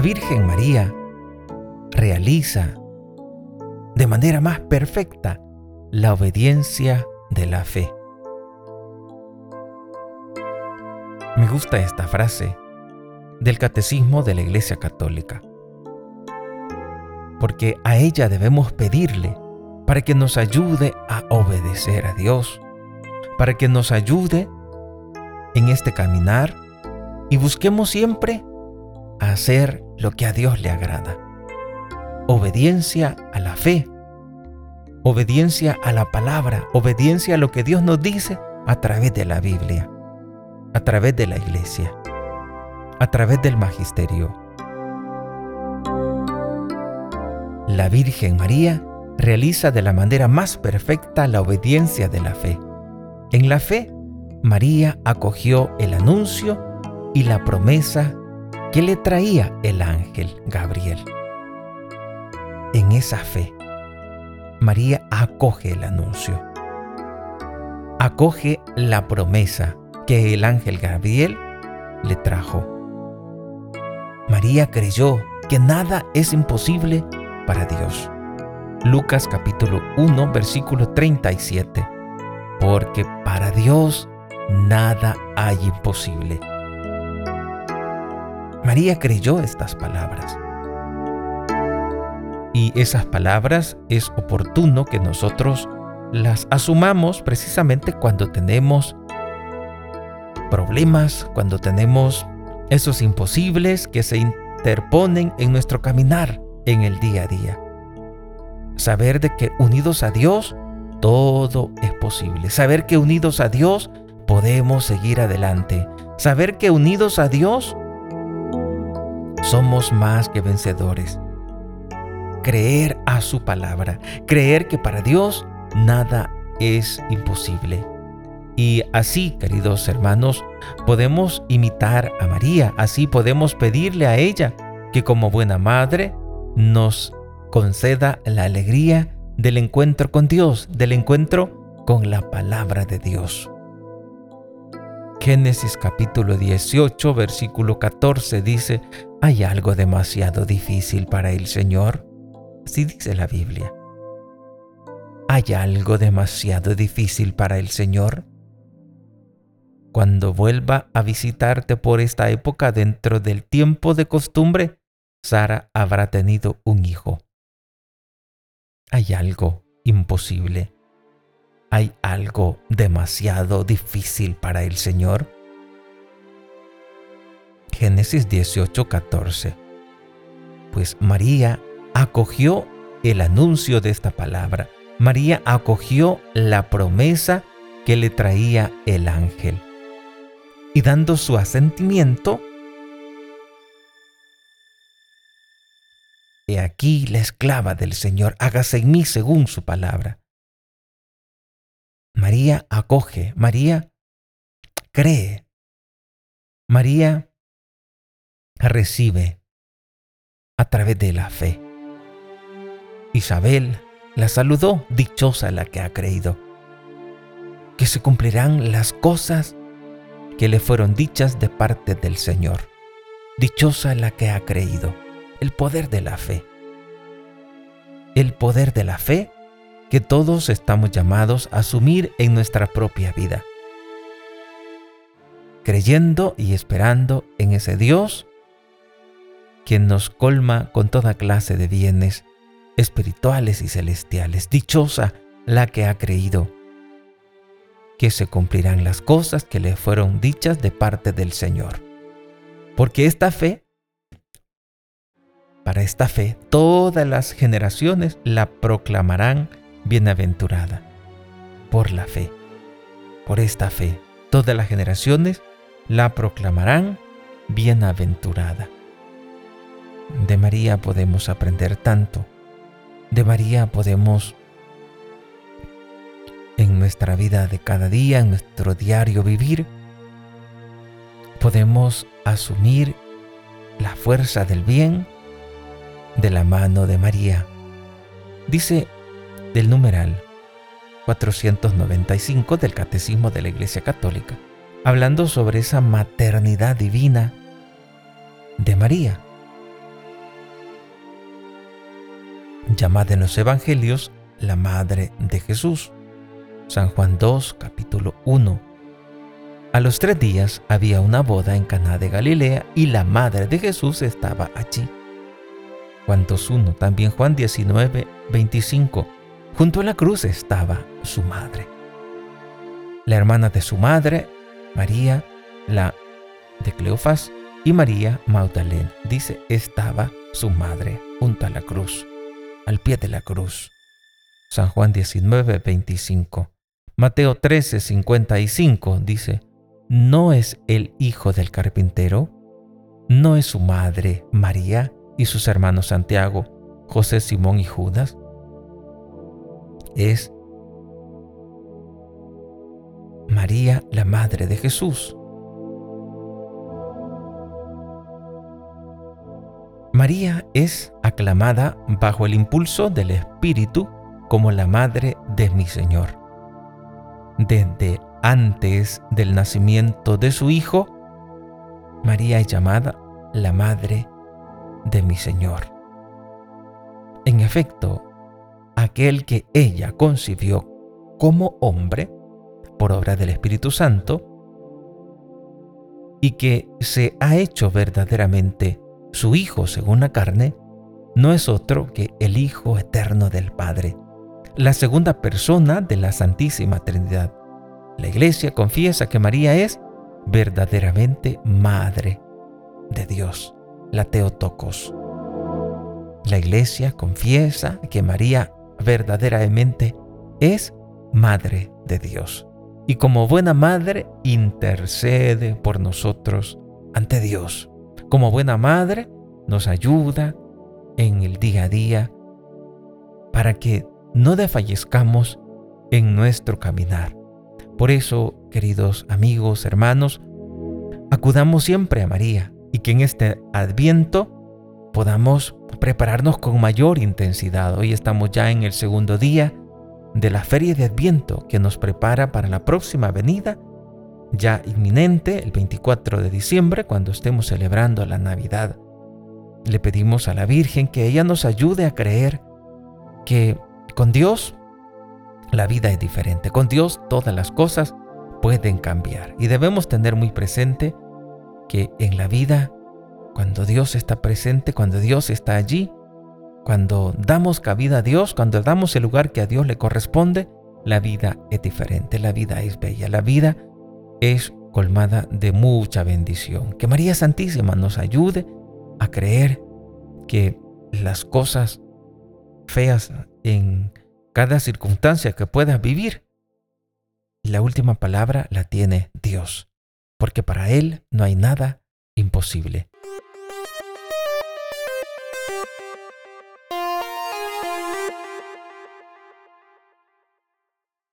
la Virgen María realiza de manera más perfecta la obediencia de la fe. Me gusta esta frase del Catecismo de la Iglesia Católica, porque a ella debemos pedirle para que nos ayude a obedecer a Dios, para que nos ayude en este caminar y busquemos siempre hacer lo que a Dios le agrada. Obediencia a la fe, obediencia a la palabra, obediencia a lo que Dios nos dice a través de la Biblia, a través de la iglesia, a través del magisterio. La Virgen María realiza de la manera más perfecta la obediencia de la fe. En la fe, María acogió el anuncio y la promesa que le traía el ángel Gabriel. En esa fe, María acoge el anuncio, acoge la promesa que el ángel Gabriel le trajo. María creyó que nada es imposible para Dios. Lucas capítulo 1 versículo 37. Porque para Dios nada hay imposible. María creyó estas palabras. Y esas palabras es oportuno que nosotros las asumamos precisamente cuando tenemos problemas, cuando tenemos esos imposibles que se interponen en nuestro caminar en el día a día saber de que unidos a Dios todo es posible. Saber que unidos a Dios podemos seguir adelante. Saber que unidos a Dios somos más que vencedores. Creer a su palabra. Creer que para Dios nada es imposible. Y así, queridos hermanos, podemos imitar a María. Así podemos pedirle a ella que como buena madre nos conceda la alegría del encuentro con Dios, del encuentro con la palabra de Dios. Génesis capítulo 18, versículo 14 dice, ¿hay algo demasiado difícil para el Señor? Así dice la Biblia. ¿Hay algo demasiado difícil para el Señor? Cuando vuelva a visitarte por esta época dentro del tiempo de costumbre, Sara habrá tenido un hijo. ¿Hay algo imposible? ¿Hay algo demasiado difícil para el Señor? Génesis 18:14 Pues María acogió el anuncio de esta palabra. María acogió la promesa que le traía el ángel. Y dando su asentimiento, He aquí la esclava del Señor, hágase en mí según su palabra. María acoge, María cree, María recibe a través de la fe. Isabel la saludó, dichosa la que ha creído, que se cumplirán las cosas que le fueron dichas de parte del Señor. Dichosa la que ha creído el poder de la fe. El poder de la fe que todos estamos llamados a asumir en nuestra propia vida. Creyendo y esperando en ese Dios quien nos colma con toda clase de bienes espirituales y celestiales. Dichosa la que ha creído que se cumplirán las cosas que le fueron dichas de parte del Señor. Porque esta fe para esta fe, todas las generaciones la proclamarán bienaventurada. Por la fe, por esta fe, todas las generaciones la proclamarán bienaventurada. De María podemos aprender tanto. De María podemos en nuestra vida de cada día, en nuestro diario vivir, podemos asumir la fuerza del bien de la mano de María. Dice del numeral 495 del Catecismo de la Iglesia Católica, hablando sobre esa maternidad divina de María. llamada en los Evangelios la Madre de Jesús. San Juan 2, capítulo 1. A los tres días había una boda en Caná de Galilea y la madre de Jesús estaba allí. Juan 2.1, también Juan 19, 25. Junto a la cruz estaba su madre. La hermana de su madre, María, la de Cleofás, y María Magdalena. Dice, estaba su madre junto a la cruz, al pie de la cruz. San Juan 19, 25. Mateo 13, 55 dice, ¿no es el hijo del carpintero? ¿No es su madre María y sus hermanos Santiago, José, Simón y Judas? Es María, la madre de Jesús. María es aclamada bajo el impulso del Espíritu como la madre de mi Señor. Desde antes del nacimiento de su Hijo, María es llamada la madre de mi Señor. En efecto, aquel que ella concibió como hombre, por obra del Espíritu Santo, y que se ha hecho verdaderamente su Hijo según la carne, no es otro que el Hijo eterno del Padre, la segunda persona de la Santísima Trinidad. La Iglesia confiesa que María es verdaderamente Madre de Dios, la Teotocos. La Iglesia confiesa que María verdaderamente es Madre de Dios y como buena madre intercede por nosotros ante Dios como buena madre, nos ayuda en el día a día para que no desfallezcamos en nuestro caminar. Por eso, queridos amigos, hermanos, acudamos siempre a María y que en este adviento podamos prepararnos con mayor intensidad. Hoy estamos ya en el segundo día de la feria de adviento que nos prepara para la próxima venida ya inminente, el 24 de diciembre, cuando estemos celebrando la Navidad. Le pedimos a la Virgen que ella nos ayude a creer que con Dios la vida es diferente. Con Dios todas las cosas pueden cambiar. Y debemos tener muy presente que en la vida, cuando Dios está presente, cuando Dios está allí, cuando damos cabida a Dios, cuando damos el lugar que a Dios le corresponde, la vida es diferente, la vida es bella, la vida es colmada de mucha bendición. Que María Santísima nos ayude a creer que las cosas feas en cada circunstancia que puedas vivir, la última palabra la tiene Dios, porque para Él no hay nada imposible.